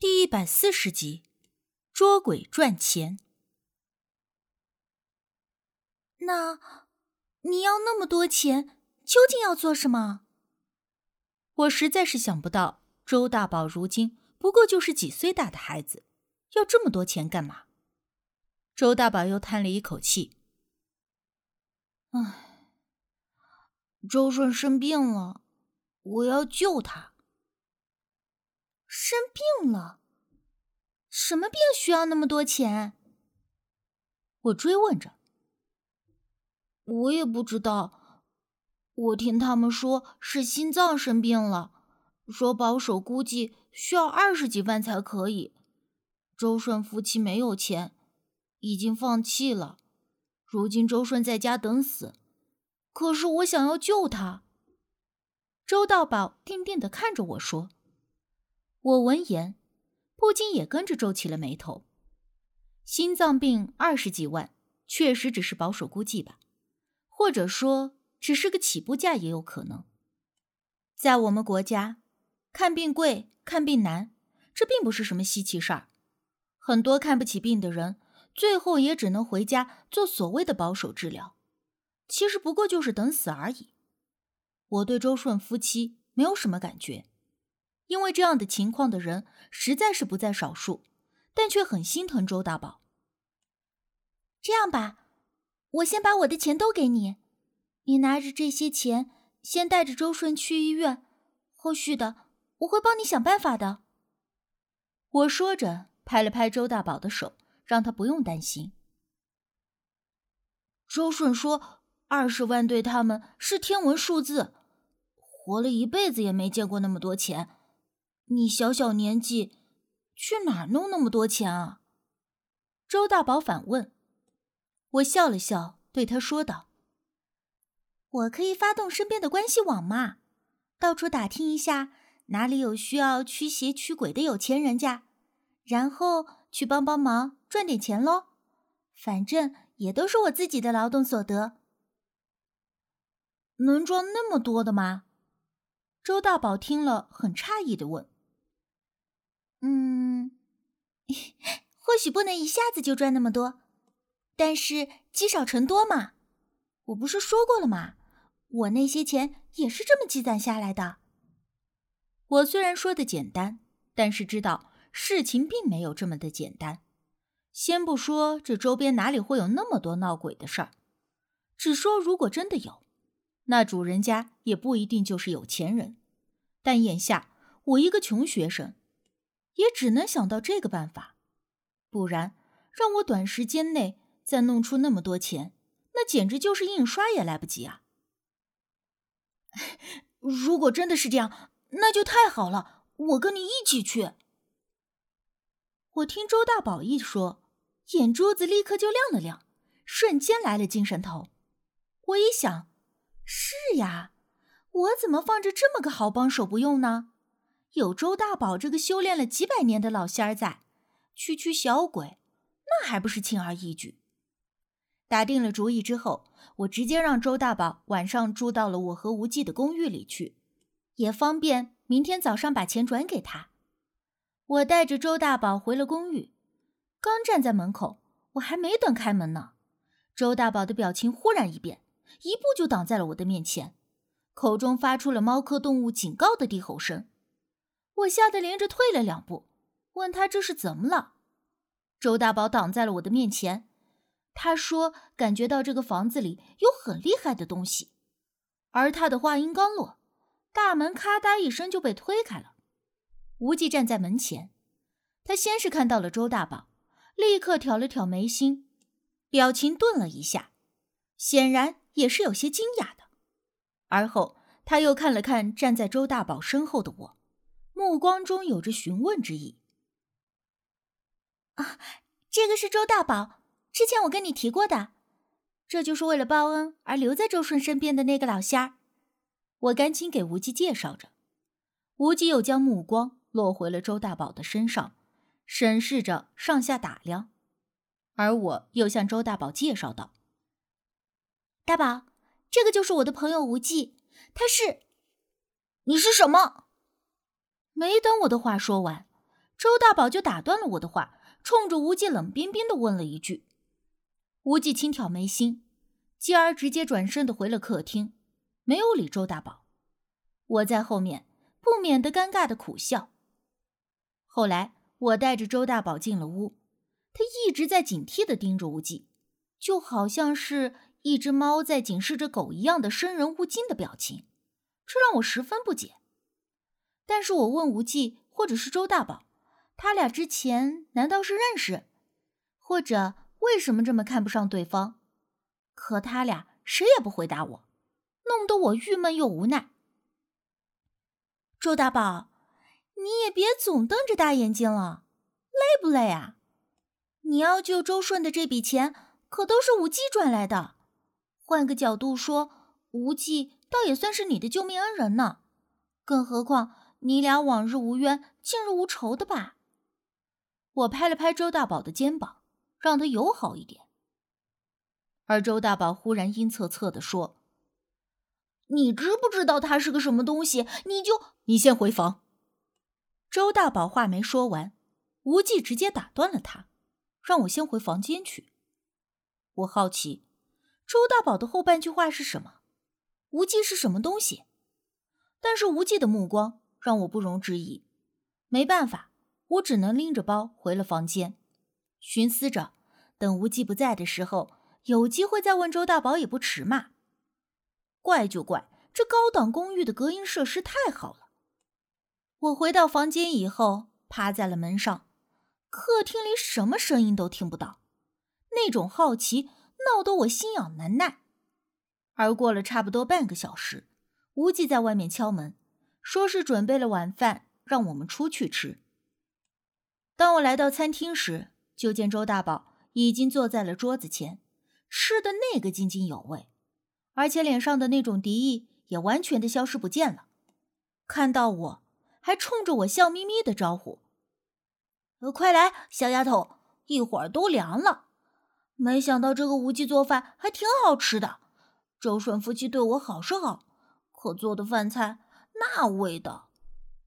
第一百四十集，捉鬼赚钱。那你要那么多钱，究竟要做什么？我实在是想不到，周大宝如今不过就是几岁大的孩子，要这么多钱干嘛？周大宝又叹了一口气：“唉，周顺生病了，我要救他。”生病了？什么病需要那么多钱？我追问着。我也不知道，我听他们说是心脏生病了，说保守估计需要二十几万才可以。周顺夫妻没有钱，已经放弃了。如今周顺在家等死，可是我想要救他。周大宝定定的看着我说。我闻言，不禁也跟着皱起了眉头。心脏病二十几万，确实只是保守估计吧，或者说只是个起步价也有可能。在我们国家，看病贵、看病难，这并不是什么稀奇事儿。很多看不起病的人，最后也只能回家做所谓的保守治疗，其实不过就是等死而已。我对周顺夫妻没有什么感觉。因为这样的情况的人实在是不在少数，但却很心疼周大宝。这样吧，我先把我的钱都给你，你拿着这些钱先带着周顺去医院，后续的我会帮你想办法的。我说着，拍了拍周大宝的手，让他不用担心。周顺说：“二十万对他们是天文数字，活了一辈子也没见过那么多钱。”你小小年纪，去哪儿弄那么多钱啊？周大宝反问。我笑了笑，对他说道：“我可以发动身边的关系网嘛，到处打听一下哪里有需要驱邪驱鬼的有钱人家，然后去帮帮忙赚点钱喽。反正也都是我自己的劳动所得。能装那么多的吗？”周大宝听了，很诧异的问。嗯，或许不能一下子就赚那么多，但是积少成多嘛。我不是说过了吗？我那些钱也是这么积攒下来的。我虽然说的简单，但是知道事情并没有这么的简单。先不说这周边哪里会有那么多闹鬼的事儿，只说如果真的有，那主人家也不一定就是有钱人。但眼下我一个穷学生。也只能想到这个办法，不然让我短时间内再弄出那么多钱，那简直就是印刷也来不及啊！如果真的是这样，那就太好了，我跟你一起去。我听周大宝一说，眼珠子立刻就亮了亮，瞬间来了精神头。我一想，是呀，我怎么放着这么个好帮手不用呢？有周大宝这个修炼了几百年的老仙儿在，区区小鬼，那还不是轻而易举？打定了主意之后，我直接让周大宝晚上住到了我和无忌的公寓里去，也方便明天早上把钱转给他。我带着周大宝回了公寓，刚站在门口，我还没等开门呢，周大宝的表情忽然一变，一步就挡在了我的面前，口中发出了猫科动物警告的低吼声。我吓得连着退了两步，问他这是怎么了。周大宝挡在了我的面前，他说感觉到这个房子里有很厉害的东西。而他的话音刚落，大门咔嗒一声就被推开了。无忌站在门前，他先是看到了周大宝，立刻挑了挑眉心，表情顿了一下，显然也是有些惊讶的。而后他又看了看站在周大宝身后的我。目光中有着询问之意。啊，这个是周大宝，之前我跟你提过的，这就是为了报恩而留在周顺身边的那个老仙儿。我赶紧给无忌介绍着，无忌又将目光落回了周大宝的身上，审视着上下打量，而我又向周大宝介绍道：“大宝，这个就是我的朋友无忌，他是……你是什么？”没等我的话说完，周大宝就打断了我的话，冲着无忌冷冰冰的问了一句。无忌轻挑眉心，继而直接转身的回了客厅，没有理周大宝。我在后面不免的尴尬的苦笑。后来我带着周大宝进了屋，他一直在警惕的盯着无忌，就好像是一只猫在警示着狗一样的生人勿近的表情，这让我十分不解。但是我问无忌或者是周大宝，他俩之前难道是认识，或者？为什么这么看不上对方？可他俩谁也不回答我，弄得我郁闷又无奈。周大宝，你也别总瞪着大眼睛了，累不累啊？你要救周顺的这笔钱可都是无忌赚来的，换个角度说，无忌倒也算是你的救命恩人呢。更何况你俩往日无冤，近日无仇的吧？我拍了拍周大宝的肩膀。让他友好一点。而周大宝忽然阴恻恻的说：“你知不知道他是个什么东西？你就你先回房。”周大宝话没说完，无忌直接打断了他，让我先回房间去。我好奇，周大宝的后半句话是什么？无忌是什么东西？但是无忌的目光让我不容置疑。没办法，我只能拎着包回了房间。寻思着，等无忌不在的时候，有机会再问周大宝也不迟嘛。怪就怪这高档公寓的隔音设施太好了。我回到房间以后，趴在了门上，客厅里什么声音都听不到，那种好奇闹得我心痒难耐。而过了差不多半个小时，无忌在外面敲门，说是准备了晚饭，让我们出去吃。当我来到餐厅时，就见周大宝已经坐在了桌子前，吃的那个津津有味，而且脸上的那种敌意也完全的消失不见了。看到我，还冲着我笑眯眯的招呼：“快来，小丫头，一会儿都凉了。”没想到这个无忌做饭还挺好吃的。周顺夫妻对我好是好，可做的饭菜那味道……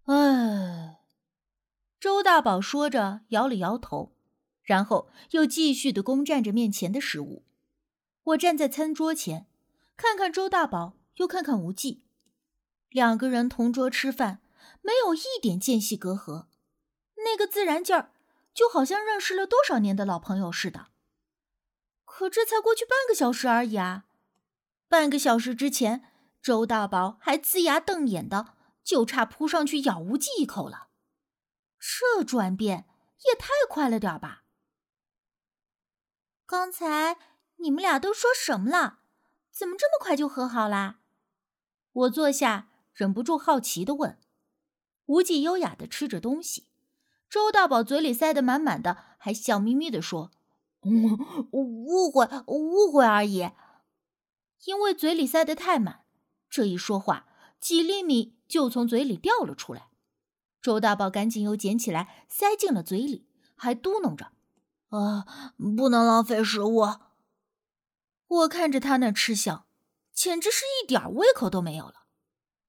哎。周大宝说着，摇了摇头。然后又继续的攻占着面前的食物。我站在餐桌前，看看周大宝，又看看无忌，两个人同桌吃饭，没有一点间隙隔阂，那个自然劲儿，就好像认识了多少年的老朋友似的。可这才过去半个小时而已啊！半个小时之前，周大宝还龇牙瞪眼的，就差扑上去咬无忌一口了。这转变也太快了点吧！刚才你们俩都说什么了？怎么这么快就和好啦？我坐下，忍不住好奇的问。无忌优雅的吃着东西，周大宝嘴里塞得满满的，还笑眯眯的说：“误会，误会而已。”因为嘴里塞得太满，这一说话，几粒米就从嘴里掉了出来。周大宝赶紧又捡起来塞进了嘴里，还嘟囔着。啊！不能浪费食物。我看着他那吃相，简直是一点胃口都没有了。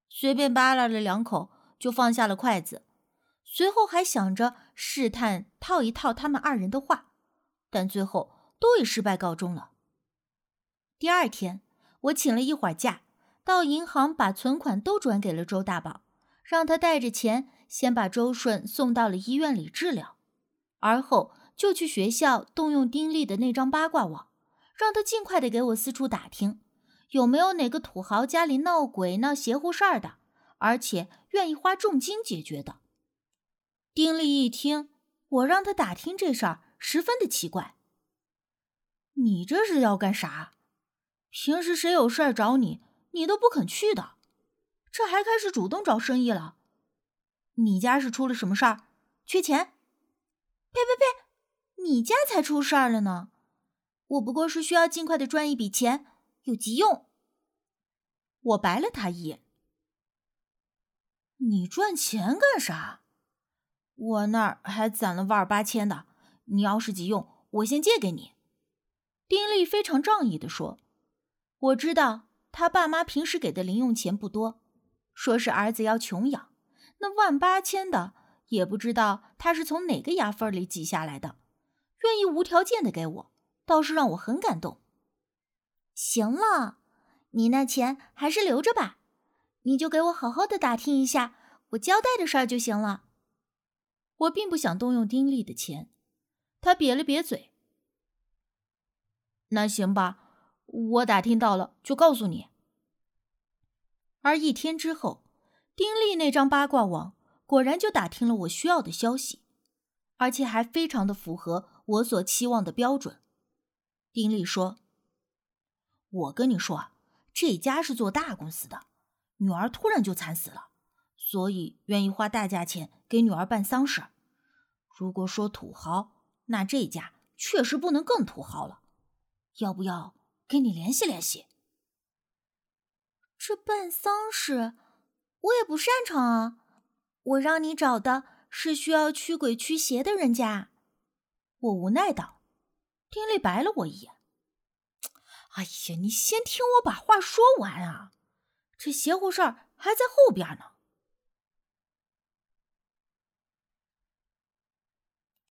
随便扒拉了两口，就放下了筷子。随后还想着试探套一套他们二人的话，但最后都以失败告终了。第二天，我请了一会儿假，到银行把存款都转给了周大宝，让他带着钱先把周顺送到了医院里治疗，而后。就去学校动用丁力的那张八卦网，让他尽快的给我四处打听，有没有哪个土豪家里闹鬼闹邪乎事儿的，而且愿意花重金解决的。丁力一听我让他打听这事儿，十分的奇怪：“你这是要干啥？平时谁有事儿找你，你都不肯去的，这还开始主动找生意了？你家是出了什么事儿？缺钱？呸呸呸！”你家才出事儿了呢，我不过是需要尽快的赚一笔钱，有急用。我白了他一眼。你赚钱干啥？我那儿还攒了万儿八千的，你要是急用，我先借给你。丁力非常仗义的说：“我知道他爸妈平时给的零用钱不多，说是儿子要穷养，那万八千的也不知道他是从哪个牙缝里挤下来的，愿意无条件的给我，倒是让我很感动。行了，你那钱还是留着吧，你就给我好好的打听一下我交代的事儿就行了。我并不想动用丁力的钱，他瘪了瘪嘴。那行吧，我打听到了就告诉你。而一天之后，丁力那张八卦网果然就打听了我需要的消息，而且还非常的符合我所期望的标准。丁力说：“我跟你说啊，这家是做大公司的，女儿突然就惨死了，所以愿意花大价钱给女儿办丧事。如果说土豪，那这家确实不能更土豪了。要不要跟你联系联系？”这办丧事，我也不擅长啊。我让你找的是需要驱鬼驱邪的人家。我无奈道。丁力白了我一眼。哎呀，你先听我把话说完啊！这邪乎事儿还在后边呢。